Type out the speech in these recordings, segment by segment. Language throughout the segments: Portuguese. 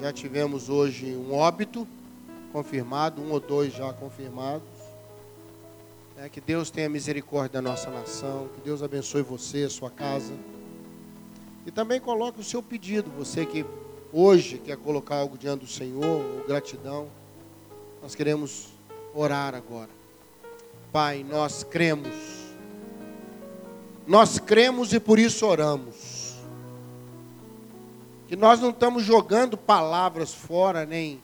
Já tivemos hoje um óbito confirmado, um ou dois já confirmados. É, que Deus tenha misericórdia da nossa nação, que Deus abençoe você, sua casa. E também coloque o seu pedido, você que hoje quer colocar algo diante do Senhor, ou gratidão. Nós queremos orar agora. Pai, nós cremos. Nós cremos e por isso oramos. Que nós não estamos jogando palavras fora, nem,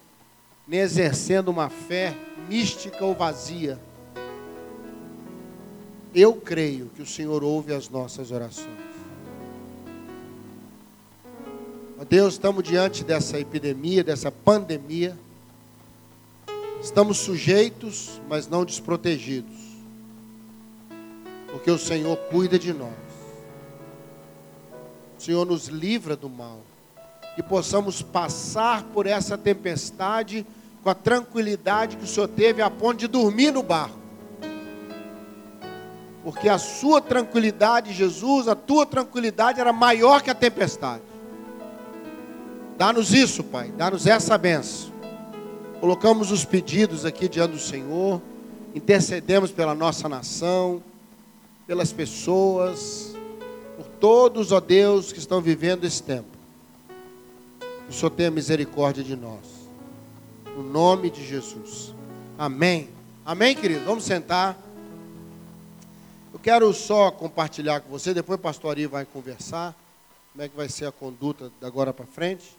nem exercendo uma fé mística ou vazia eu creio que o Senhor ouve as nossas orações. Ó Deus, estamos diante dessa epidemia, dessa pandemia. Estamos sujeitos, mas não desprotegidos. Porque o Senhor cuida de nós. O Senhor nos livra do mal. Que possamos passar por essa tempestade com a tranquilidade que o Senhor teve a ponto de dormir no barco porque a sua tranquilidade, Jesus, a tua tranquilidade era maior que a tempestade. Dá-nos isso, Pai, dá-nos essa benção. Colocamos os pedidos aqui diante do Senhor, intercedemos pela nossa nação, pelas pessoas, por todos, ó Deus, que estão vivendo esse tempo. O Senhor tenha misericórdia de nós. No nome de Jesus. Amém. Amém, querido? Vamos sentar. Eu quero só compartilhar com você, depois o pastor vai conversar, como é que vai ser a conduta da agora para frente.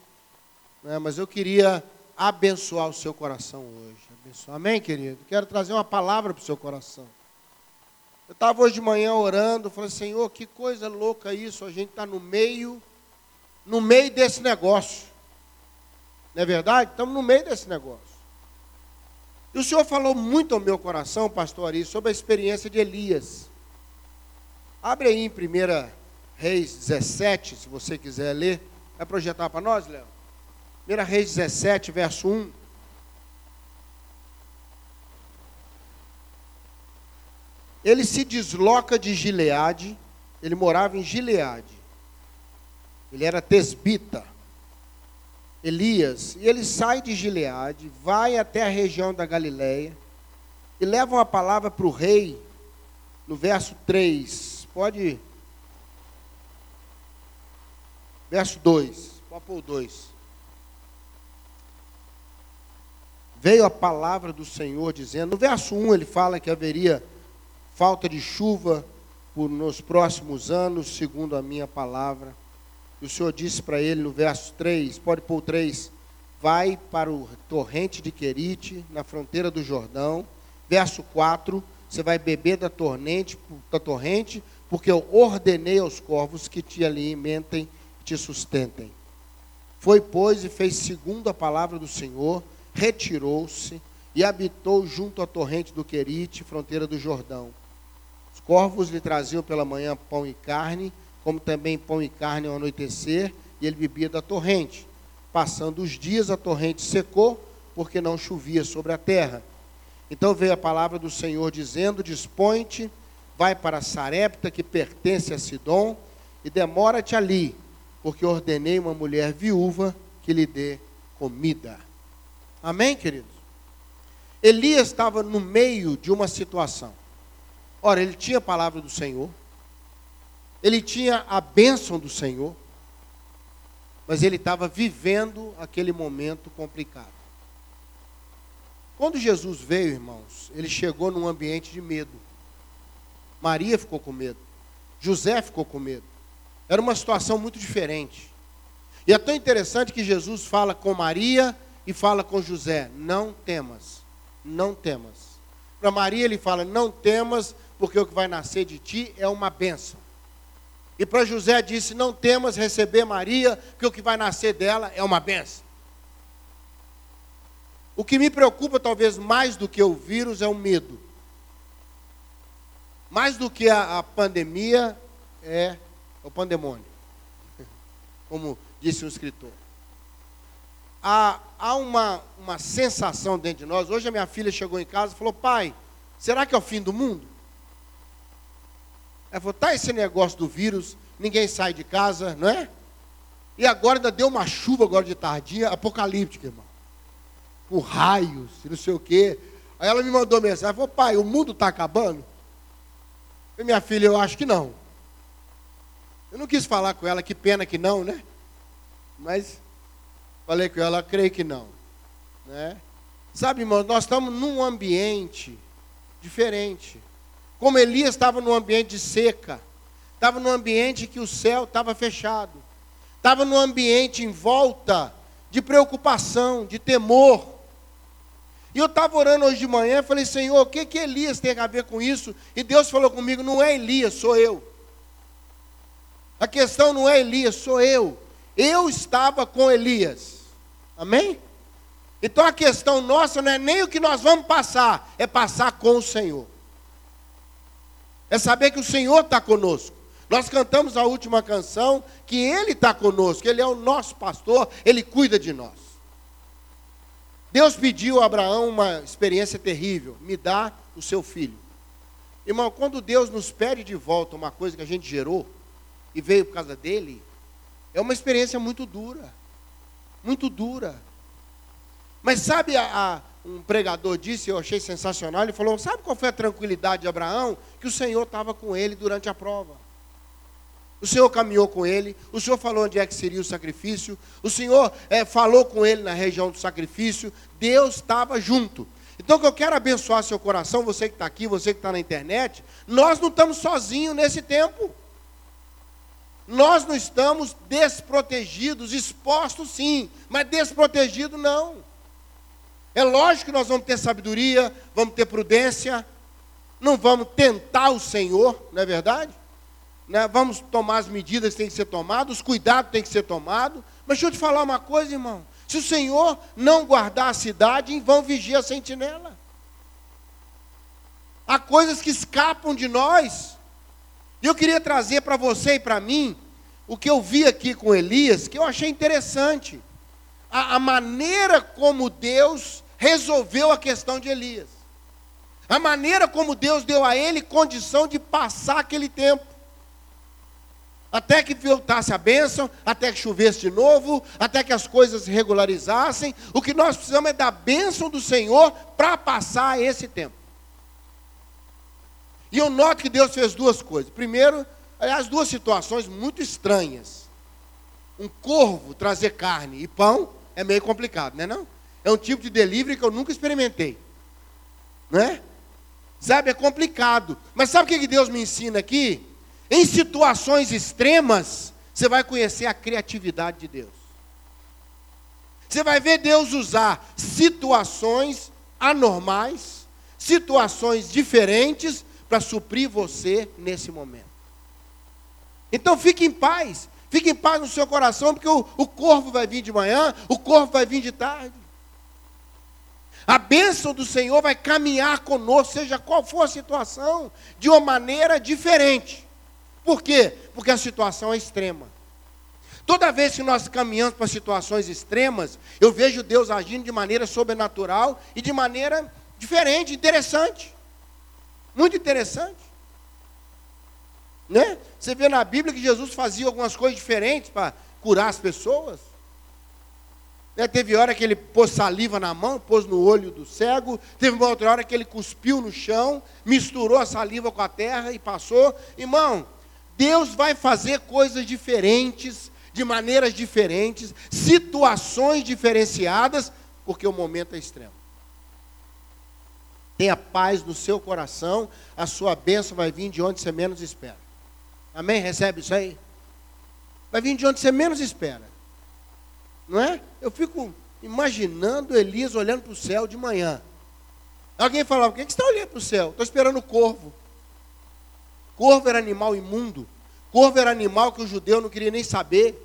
Né? Mas eu queria abençoar o seu coração hoje. Abençoar. Amém, querido? Quero trazer uma palavra para o seu coração. Eu estava hoje de manhã orando, falei, Senhor, que coisa louca isso, a gente está no meio, no meio desse negócio. Não é verdade? Estamos no meio desse negócio. E o Senhor falou muito ao meu coração, pastor Ari, sobre a experiência de Elias. Abre aí em 1 Reis 17, se você quiser ler. Vai projetar para nós, Léo? 1 Reis 17, verso 1. Ele se desloca de Gileade, ele morava em Gileade. Ele era tesbita. Elias, e ele sai de Gileade, vai até a região da Galileia e leva uma palavra para o rei, no verso 3 pode. Verso 2. Pode pôr o 2. Veio a palavra do Senhor dizendo. No verso 1 ele fala que haveria falta de chuva por nos próximos anos, segundo a minha palavra. E o Senhor disse para ele no verso 3, pode pôr o 3, vai para o torrente de Querite, na fronteira do Jordão. Verso 4, você vai beber da torrente, da torrente porque eu ordenei aos corvos que te alimentem te sustentem. Foi, pois, e fez segundo a palavra do Senhor, retirou-se e habitou junto à torrente do Querite, fronteira do Jordão. Os corvos lhe traziam pela manhã pão e carne, como também pão e carne ao anoitecer, e ele bebia da torrente. Passando os dias, a torrente secou, porque não chovia sobre a terra. Então veio a palavra do Senhor dizendo: Dispõe-te vai para Sarepta, que pertence a Sidom, e demora-te ali, porque ordenei uma mulher viúva que lhe dê comida. Amém, queridos? Elias estava no meio de uma situação. Ora, ele tinha a palavra do Senhor, ele tinha a bênção do Senhor, mas ele estava vivendo aquele momento complicado. Quando Jesus veio, irmãos, ele chegou num ambiente de medo. Maria ficou com medo. José ficou com medo. Era uma situação muito diferente. E é tão interessante que Jesus fala com Maria e fala com José: Não temas, não temas. Para Maria ele fala: Não temas, porque o que vai nascer de ti é uma bênção. E para José disse: Não temas receber Maria, porque o que vai nascer dela é uma bênção. O que me preocupa, talvez mais do que o vírus, é o medo. Mais do que a, a pandemia, é o pandemônio. Como disse um escritor. Há, há uma, uma sensação dentro de nós. Hoje a minha filha chegou em casa e falou: Pai, será que é o fim do mundo? Ela falou: Tá esse negócio do vírus, ninguém sai de casa, não é? E agora ainda deu uma chuva agora de tardinha, apocalíptica, irmão. Com raios, não sei o quê. Aí ela me mandou mensagem, falou, pai, o mundo está acabando? E minha filha, eu acho que não. Eu não quis falar com ela, que pena que não, né? Mas falei com ela, creio que não. Né? Sabe, irmão, nós estamos num ambiente diferente. Como Elias estava num ambiente de seca, estava num ambiente que o céu estava fechado, estava num ambiente em volta de preocupação, de temor. E eu estava orando hoje de manhã, falei, Senhor, o que, que Elias tem a ver com isso? E Deus falou comigo, não é Elias, sou eu. A questão não é Elias, sou eu. Eu estava com Elias. Amém? Então a questão nossa não é nem o que nós vamos passar, é passar com o Senhor. É saber que o Senhor está conosco. Nós cantamos a última canção que Ele está conosco, Ele é o nosso pastor, Ele cuida de nós. Deus pediu a Abraão uma experiência terrível: me dá o seu filho. Irmão, quando Deus nos pede de volta uma coisa que a gente gerou e veio por causa dele, é uma experiência muito dura. Muito dura. Mas sabe, a, um pregador disse, eu achei sensacional, ele falou: sabe qual foi a tranquilidade de Abraão? Que o Senhor estava com ele durante a prova. O Senhor caminhou com ele, o Senhor falou onde é que seria o sacrifício, o Senhor é, falou com ele na região do sacrifício, Deus estava junto. Então, que eu quero abençoar seu coração, você que está aqui, você que está na internet, nós não estamos sozinhos nesse tempo. Nós não estamos desprotegidos, expostos sim, mas desprotegidos não. É lógico que nós vamos ter sabedoria, vamos ter prudência, não vamos tentar o Senhor, não é verdade? Né? Vamos tomar as medidas que têm que ser tomadas, os cuidados têm que ser tomados. Mas deixa eu te falar uma coisa, irmão. Se o Senhor não guardar a cidade, em vão vigia a sentinela. Há coisas que escapam de nós. E eu queria trazer para você e para mim o que eu vi aqui com Elias, que eu achei interessante. A, a maneira como Deus resolveu a questão de Elias. A maneira como Deus deu a ele condição de passar aquele tempo. Até que voltasse a bênção, até que chovesse de novo, até que as coisas se regularizassem. O que nós precisamos é da bênção do Senhor para passar esse tempo. E eu noto que Deus fez duas coisas. Primeiro, as duas situações muito estranhas. Um corvo trazer carne e pão é meio complicado, não é não? É um tipo de delivery que eu nunca experimentei. Não é? Sabe, é complicado. Mas sabe o que Deus me ensina aqui? Em situações extremas, você vai conhecer a criatividade de Deus. Você vai ver Deus usar situações anormais, situações diferentes, para suprir você nesse momento. Então fique em paz, fique em paz no seu coração, porque o, o corvo vai vir de manhã, o corvo vai vir de tarde. A bênção do Senhor vai caminhar conosco, seja qual for a situação, de uma maneira diferente. Por quê? Porque a situação é extrema. Toda vez que nós caminhamos para situações extremas, eu vejo Deus agindo de maneira sobrenatural e de maneira diferente, interessante. Muito interessante. Né? Você vê na Bíblia que Jesus fazia algumas coisas diferentes para curar as pessoas. Né? Teve hora que ele pôs saliva na mão, pôs no olho do cego. Teve uma outra hora que ele cuspiu no chão, misturou a saliva com a terra e passou. Irmão, Deus vai fazer coisas diferentes, de maneiras diferentes, situações diferenciadas, porque o momento é extremo. Tenha paz no seu coração, a sua bênção vai vir de onde você menos espera. Amém? Recebe isso aí? Vai vir de onde você menos espera. Não é? Eu fico imaginando Elias olhando para o céu de manhã. Alguém falava, por que você está olhando para o céu? Estou esperando o corvo. Corvo era animal imundo. Corvo era animal que o judeu não queria nem saber.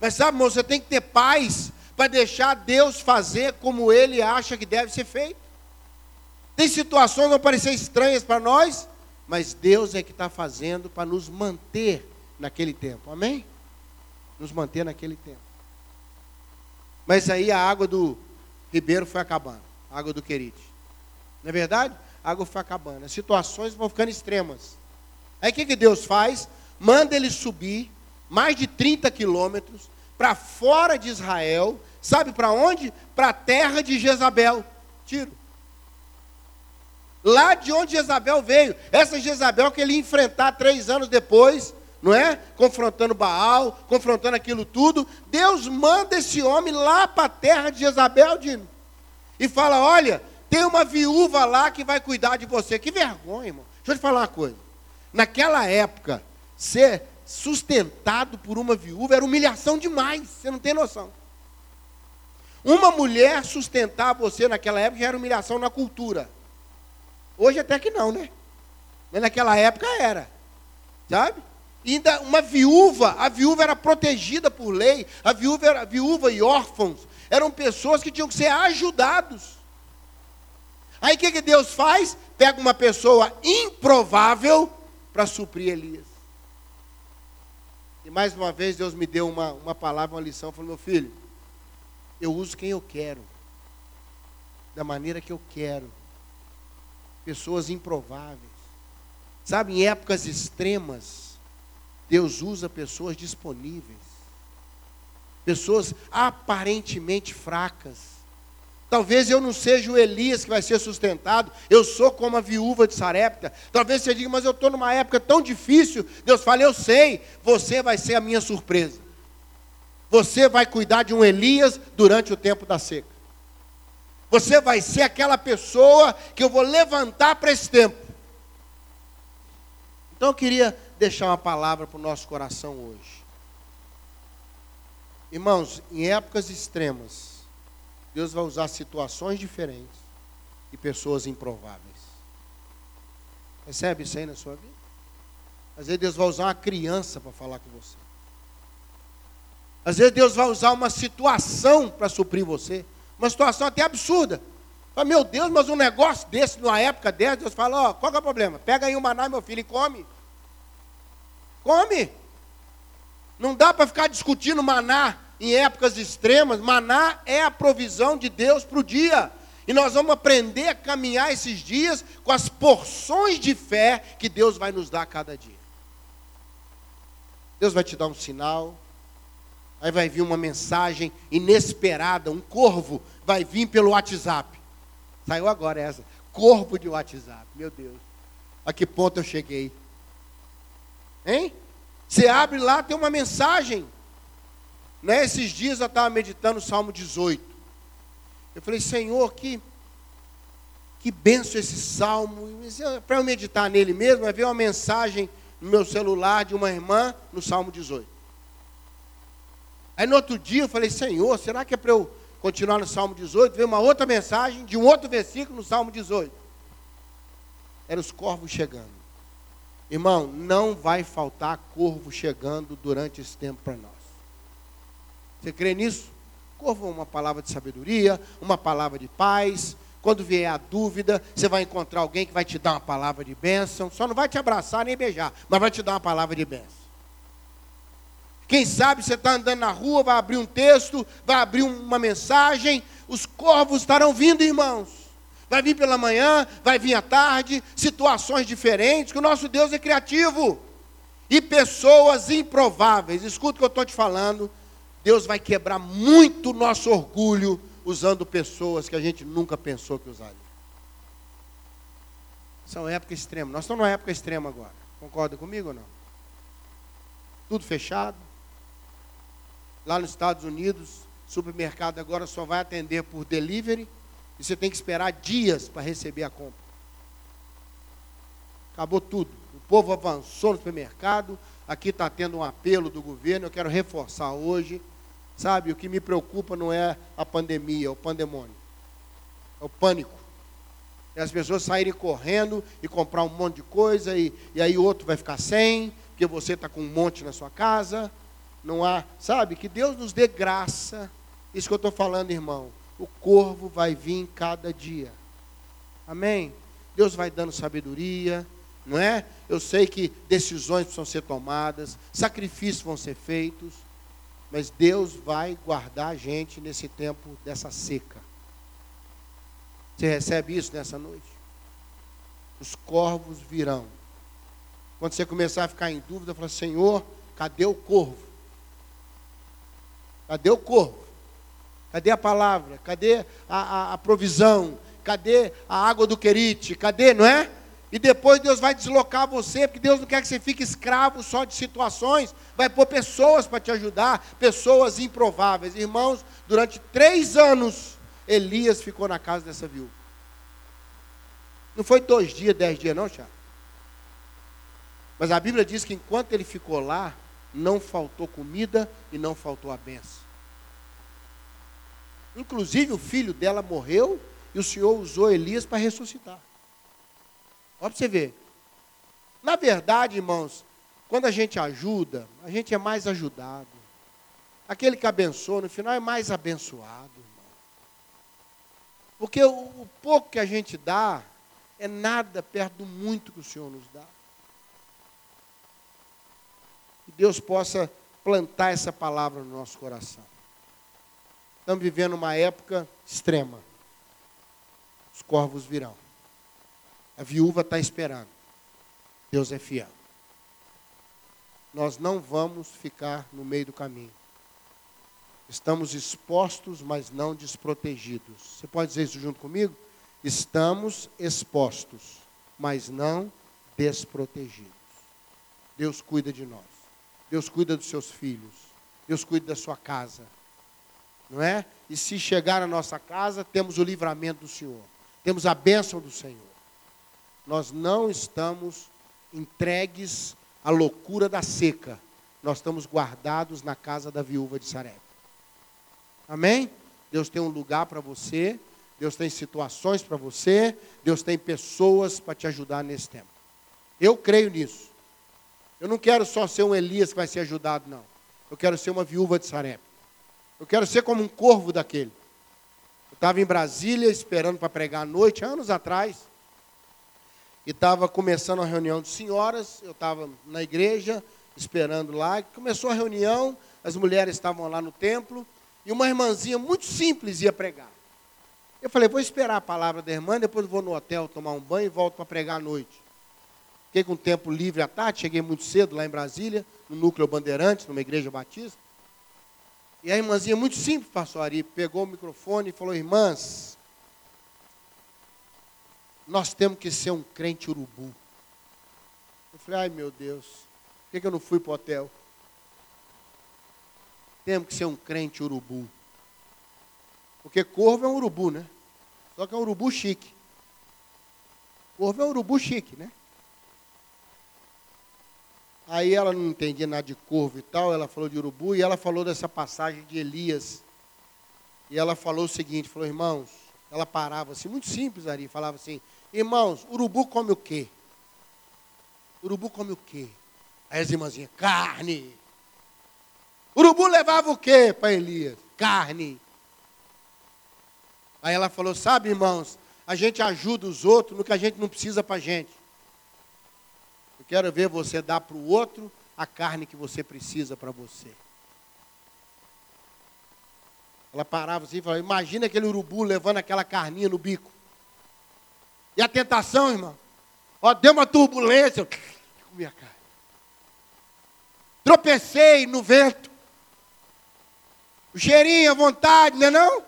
Mas sabe, irmão, você tem que ter paz para deixar Deus fazer como ele acha que deve ser feito. Tem situações que vão parecer estranhas para nós, mas Deus é que está fazendo para nos manter naquele tempo. Amém? Nos manter naquele tempo. Mas aí a água do ribeiro foi acabando, a água do Querite. Não é verdade? A água foi acabando. As situações vão ficando extremas. Aí o que, que Deus faz? Manda ele subir mais de 30 quilômetros, para fora de Israel, sabe para onde? Para a terra de Jezabel. Tiro. Lá de onde Jezabel veio. Essa Jezabel que ele ia enfrentar três anos depois, não é? Confrontando Baal, confrontando aquilo tudo. Deus manda esse homem lá para a terra de Jezabel, Dino. E fala: olha, tem uma viúva lá que vai cuidar de você. Que vergonha, irmão. Deixa eu te falar uma coisa. Naquela época, ser sustentado por uma viúva era humilhação demais. Você não tem noção. Uma mulher sustentar você naquela época já era humilhação na cultura. Hoje até que não, né? Mas naquela época era. Sabe? E ainda uma viúva, a viúva era protegida por lei, a viúva, era, viúva e órfãos eram pessoas que tinham que ser ajudados. Aí o que, que Deus faz? Pega uma pessoa improvável para suprir Elias. E mais uma vez Deus me deu uma, uma palavra, uma lição, falou, meu filho, eu uso quem eu quero, da maneira que eu quero. Pessoas improváveis. Sabe, em épocas extremas, Deus usa pessoas disponíveis. Pessoas aparentemente fracas Talvez eu não seja o Elias que vai ser sustentado, eu sou como a viúva de Sarepta. Talvez você diga, mas eu estou numa época tão difícil. Deus fala, eu sei, você vai ser a minha surpresa. Você vai cuidar de um Elias durante o tempo da seca. Você vai ser aquela pessoa que eu vou levantar para esse tempo. Então eu queria deixar uma palavra para o nosso coração hoje. Irmãos, em épocas extremas, Deus vai usar situações diferentes e pessoas improváveis. Recebe isso aí na sua vida? Às vezes Deus vai usar uma criança para falar com você. Às vezes Deus vai usar uma situação para suprir você. Uma situação até absurda. Fala, meu Deus, mas um negócio desse, numa época dessa, Deus fala, ó, oh, qual é o problema? Pega aí o maná, meu filho, e come. Come. Não dá para ficar discutindo maná em épocas extremas, maná é a provisão de Deus para o dia. E nós vamos aprender a caminhar esses dias com as porções de fé que Deus vai nos dar a cada dia. Deus vai te dar um sinal, aí vai vir uma mensagem inesperada, um corvo vai vir pelo WhatsApp. Saiu agora essa, corvo de WhatsApp, meu Deus. A que ponto eu cheguei? Hein? Você abre lá, tem uma mensagem. Nesses dias eu estava meditando o Salmo 18. Eu falei, Senhor, que, que benção esse salmo. Para eu meditar nele mesmo, vai ver uma mensagem no meu celular de uma irmã no Salmo 18. Aí no outro dia eu falei, Senhor, será que é para eu continuar no Salmo 18? Veio uma outra mensagem de um outro versículo no Salmo 18. Eram os corvos chegando. Irmão, não vai faltar corvo chegando durante esse tempo para nós. Você crê nisso? Corvo uma palavra de sabedoria, uma palavra de paz. Quando vier a dúvida, você vai encontrar alguém que vai te dar uma palavra de bênção. Só não vai te abraçar nem beijar, mas vai te dar uma palavra de bênção. Quem sabe você está andando na rua, vai abrir um texto, vai abrir uma mensagem. Os corvos estarão vindo, irmãos. Vai vir pela manhã, vai vir à tarde, situações diferentes, que o nosso Deus é criativo. E pessoas improváveis. Escuta o que eu estou te falando Deus vai quebrar muito nosso orgulho usando pessoas que a gente nunca pensou que usaria. São épocas extremas. Nós estamos numa época extrema agora. Concorda comigo ou não? Tudo fechado. Lá nos Estados Unidos, supermercado agora só vai atender por delivery e você tem que esperar dias para receber a compra. Acabou tudo. O povo avançou no supermercado. Aqui está tendo um apelo do governo. Eu quero reforçar hoje Sabe, o que me preocupa não é a pandemia, é o pandemônio. É o pânico. É as pessoas saírem correndo e comprar um monte de coisa e, e aí outro vai ficar sem, porque você está com um monte na sua casa. Não há, sabe, que Deus nos dê graça. Isso que eu estou falando, irmão. O corvo vai vir cada dia. Amém? Deus vai dando sabedoria, não é? Eu sei que decisões precisam ser tomadas, sacrifícios vão ser feitos. Mas Deus vai guardar a gente nesse tempo dessa seca. Você recebe isso nessa noite? Os corvos virão. Quando você começar a ficar em dúvida, fala: Senhor, cadê o corvo? Cadê o corvo? Cadê a palavra? Cadê a, a, a provisão? Cadê a água do querite? Cadê, não é? E depois Deus vai deslocar você, porque Deus não quer que você fique escravo só de situações, vai pôr pessoas para te ajudar, pessoas improváveis. Irmãos, durante três anos, Elias ficou na casa dessa viúva. Não foi dois dias, dez dias, não, Tiago? Mas a Bíblia diz que enquanto ele ficou lá, não faltou comida e não faltou a benção. Inclusive o filho dela morreu e o Senhor usou Elias para ressuscitar. Olha para você ver. Na verdade, irmãos, quando a gente ajuda, a gente é mais ajudado. Aquele que abençoa, no final, é mais abençoado. Irmão. Porque o, o pouco que a gente dá é nada perto do muito que o Senhor nos dá. Que Deus possa plantar essa palavra no nosso coração. Estamos vivendo uma época extrema. Os corvos virão. A viúva está esperando. Deus é fiel. Nós não vamos ficar no meio do caminho. Estamos expostos, mas não desprotegidos. Você pode dizer isso junto comigo? Estamos expostos, mas não desprotegidos. Deus cuida de nós. Deus cuida dos seus filhos. Deus cuida da sua casa. Não é? E se chegar à nossa casa, temos o livramento do Senhor. Temos a bênção do Senhor nós não estamos entregues à loucura da seca. Nós estamos guardados na casa da viúva de Sarep. Amém? Deus tem um lugar para você, Deus tem situações para você, Deus tem pessoas para te ajudar nesse tempo. Eu creio nisso. Eu não quero só ser um Elias que vai ser ajudado, não. Eu quero ser uma viúva de Sarep. Eu quero ser como um corvo daquele. Eu estava em Brasília esperando para pregar à noite, anos atrás e estava começando a reunião de senhoras, eu estava na igreja, esperando lá, começou a reunião, as mulheres estavam lá no templo, e uma irmãzinha muito simples ia pregar. Eu falei, vou esperar a palavra da irmã, depois vou no hotel tomar um banho e volto para pregar à noite. Fiquei com tempo livre à tarde, cheguei muito cedo lá em Brasília, no Núcleo Bandeirante, numa igreja batista. E a irmãzinha, muito simples, pastor Ari, pegou o microfone e falou, irmãs, nós temos que ser um crente urubu. Eu falei, ai meu Deus, por que eu não fui para o hotel? Temos que ser um crente urubu. Porque corvo é um urubu, né? Só que é um urubu chique. Corvo é um urubu chique, né? Aí ela não entendia nada de corvo e tal, ela falou de urubu e ela falou dessa passagem de Elias. E ela falou o seguinte, falou, irmãos, ela parava assim, muito simples ali, falava assim, irmãos, urubu come o quê? Urubu come o quê? Aí as irmãzinhas, carne. Urubu levava o quê para Elias? Carne. Aí ela falou, sabe, irmãos, a gente ajuda os outros no que a gente não precisa para a gente. Quero ver você dar para o outro a carne que você precisa para você. Ela parava assim e falava: Imagina aquele urubu levando aquela carninha no bico. E a tentação, irmão? Ó, deu uma turbulência. Comi a carne. Tropecei no vento. O cheirinho, a vontade, não é não?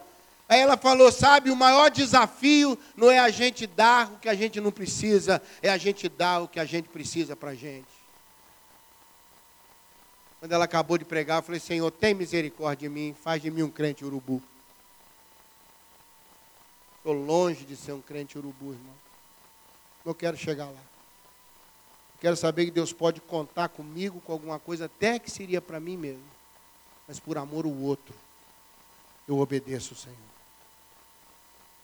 Aí ela falou, sabe, o maior desafio não é a gente dar o que a gente não precisa, é a gente dar o que a gente precisa para a gente. Quando ela acabou de pregar, eu falei, Senhor, tem misericórdia de mim, faz de mim um crente urubu. Estou longe de ser um crente urubu, irmão. Não quero chegar lá. quero saber que Deus pode contar comigo com alguma coisa, até que seria para mim mesmo. Mas por amor ao outro, eu obedeço o Senhor.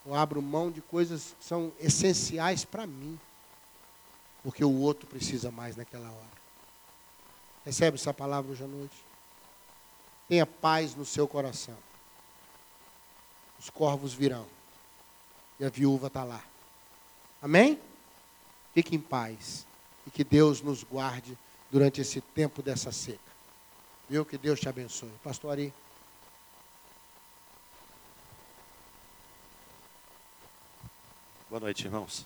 Eu abro mão de coisas que são essenciais para mim. Porque o outro precisa mais naquela hora. Recebe essa palavra hoje à noite. Tenha paz no seu coração. Os corvos virão. E a viúva está lá. Amém? Fique em paz. E que Deus nos guarde durante esse tempo dessa seca. Viu? Que Deus te abençoe. Pastor Ari. Boa noite, irmãos.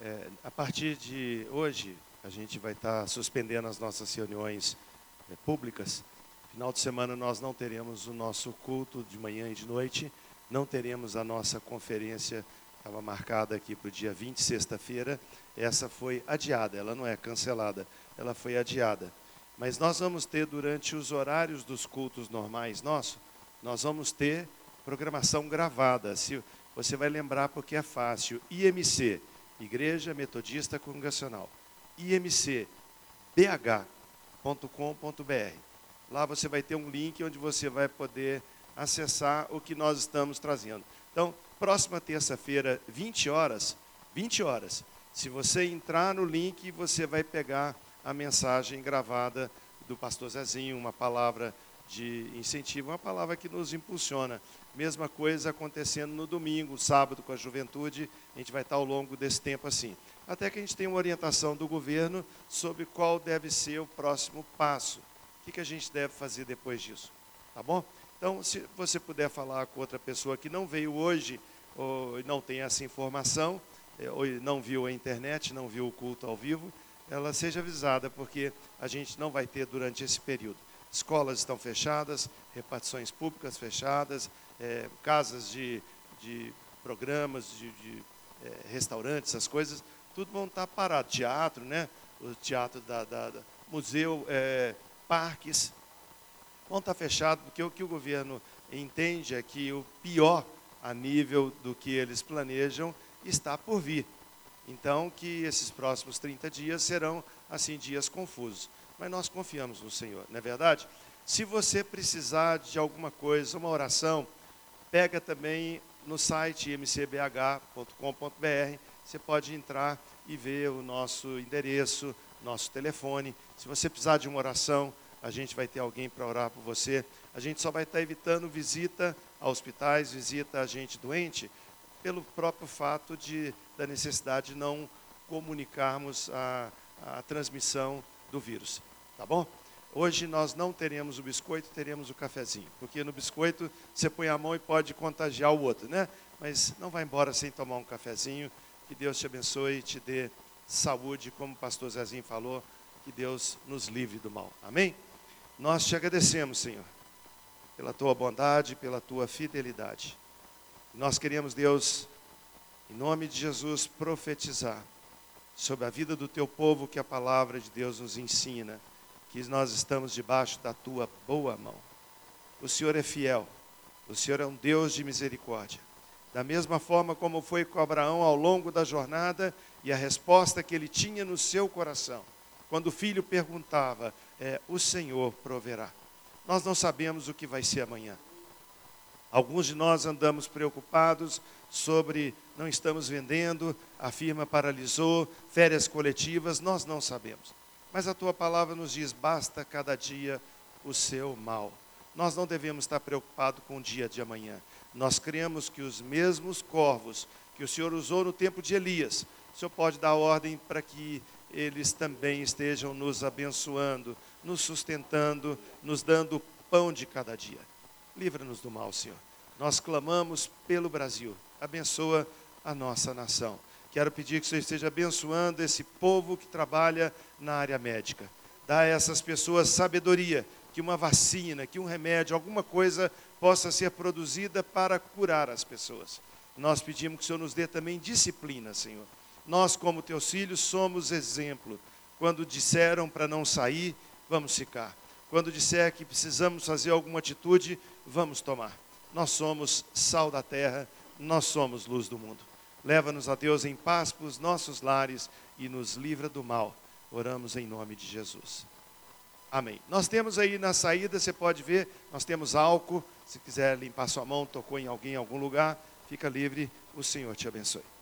É, a partir de hoje, a gente vai estar suspendendo as nossas reuniões é, públicas, Final de semana nós não teremos o nosso culto de manhã e de noite, não teremos a nossa conferência, estava marcada aqui para o dia 20, sexta-feira. Essa foi adiada, ela não é cancelada, ela foi adiada. Mas nós vamos ter durante os horários dos cultos normais nossos, nós vamos ter programação gravada. Se você vai lembrar porque é fácil. IMC, Igreja Metodista Congregacional. imcbh.com.br. Lá você vai ter um link onde você vai poder acessar o que nós estamos trazendo. Então, próxima terça-feira, 20 horas, 20 horas. Se você entrar no link, você vai pegar a mensagem gravada do pastor Zezinho, uma palavra de incentivo, uma palavra que nos impulsiona. Mesma coisa acontecendo no domingo, sábado com a juventude, a gente vai estar ao longo desse tempo assim. Até que a gente tenha uma orientação do governo sobre qual deve ser o próximo passo que, que a gente deve fazer depois disso? Tá bom? Então, se você puder falar com outra pessoa que não veio hoje, ou não tem essa informação, é, ou não viu a internet, não viu o culto ao vivo, ela seja avisada, porque a gente não vai ter durante esse período. Escolas estão fechadas, repartições públicas fechadas, é, casas de, de programas, de, de é, restaurantes, essas coisas, tudo vão estar parado. Teatro, né? O teatro da, da, da museu, é, parques vão estar fechados, porque o que o governo entende é que o pior a nível do que eles planejam está por vir. Então, que esses próximos 30 dias serão, assim, dias confusos. Mas nós confiamos no Senhor, não é verdade? Se você precisar de alguma coisa, uma oração, pega também no site mcbh.com.br, você pode entrar e ver o nosso endereço, nosso telefone. Se você precisar de uma oração, a gente vai ter alguém para orar por você. A gente só vai estar evitando visita a hospitais, visita a gente doente, pelo próprio fato de, da necessidade de não comunicarmos a, a transmissão do vírus. Tá bom? Hoje nós não teremos o biscoito, teremos o cafezinho. Porque no biscoito você põe a mão e pode contagiar o outro, né? Mas não vai embora sem tomar um cafezinho. Que Deus te abençoe e te dê saúde, como o pastor Zezinho falou, que Deus nos livre do mal. Amém? Nós te agradecemos, Senhor, pela tua bondade, pela tua fidelidade. Nós queremos, Deus, em nome de Jesus, profetizar sobre a vida do teu povo que a palavra de Deus nos ensina, que nós estamos debaixo da tua boa mão. O Senhor é fiel, o Senhor é um Deus de misericórdia. Da mesma forma como foi com Abraão ao longo da jornada e a resposta que ele tinha no seu coração quando o filho perguntava, é, o Senhor proverá. Nós não sabemos o que vai ser amanhã. Alguns de nós andamos preocupados sobre não estamos vendendo, a firma paralisou, férias coletivas, nós não sabemos. Mas a tua palavra nos diz: basta cada dia o seu mal. Nós não devemos estar preocupados com o dia de amanhã. Nós cremos que os mesmos corvos que o Senhor usou no tempo de Elias, o Senhor pode dar ordem para que eles também estejam nos abençoando, nos sustentando, nos dando pão de cada dia. Livra-nos do mal, Senhor. Nós clamamos pelo Brasil. Abençoa a nossa nação. Quero pedir que o Senhor esteja abençoando esse povo que trabalha na área médica. Dá a essas pessoas sabedoria, que uma vacina, que um remédio, alguma coisa possa ser produzida para curar as pessoas. Nós pedimos que o Senhor nos dê também disciplina, Senhor nós, como teus filhos, somos exemplo. Quando disseram para não sair, vamos ficar. Quando disser que precisamos fazer alguma atitude, vamos tomar. Nós somos sal da terra, nós somos luz do mundo. Leva-nos a Deus em paz para os nossos lares e nos livra do mal. Oramos em nome de Jesus. Amém. Nós temos aí na saída, você pode ver, nós temos álcool. Se quiser limpar sua mão, tocou em alguém em algum lugar, fica livre. O Senhor te abençoe.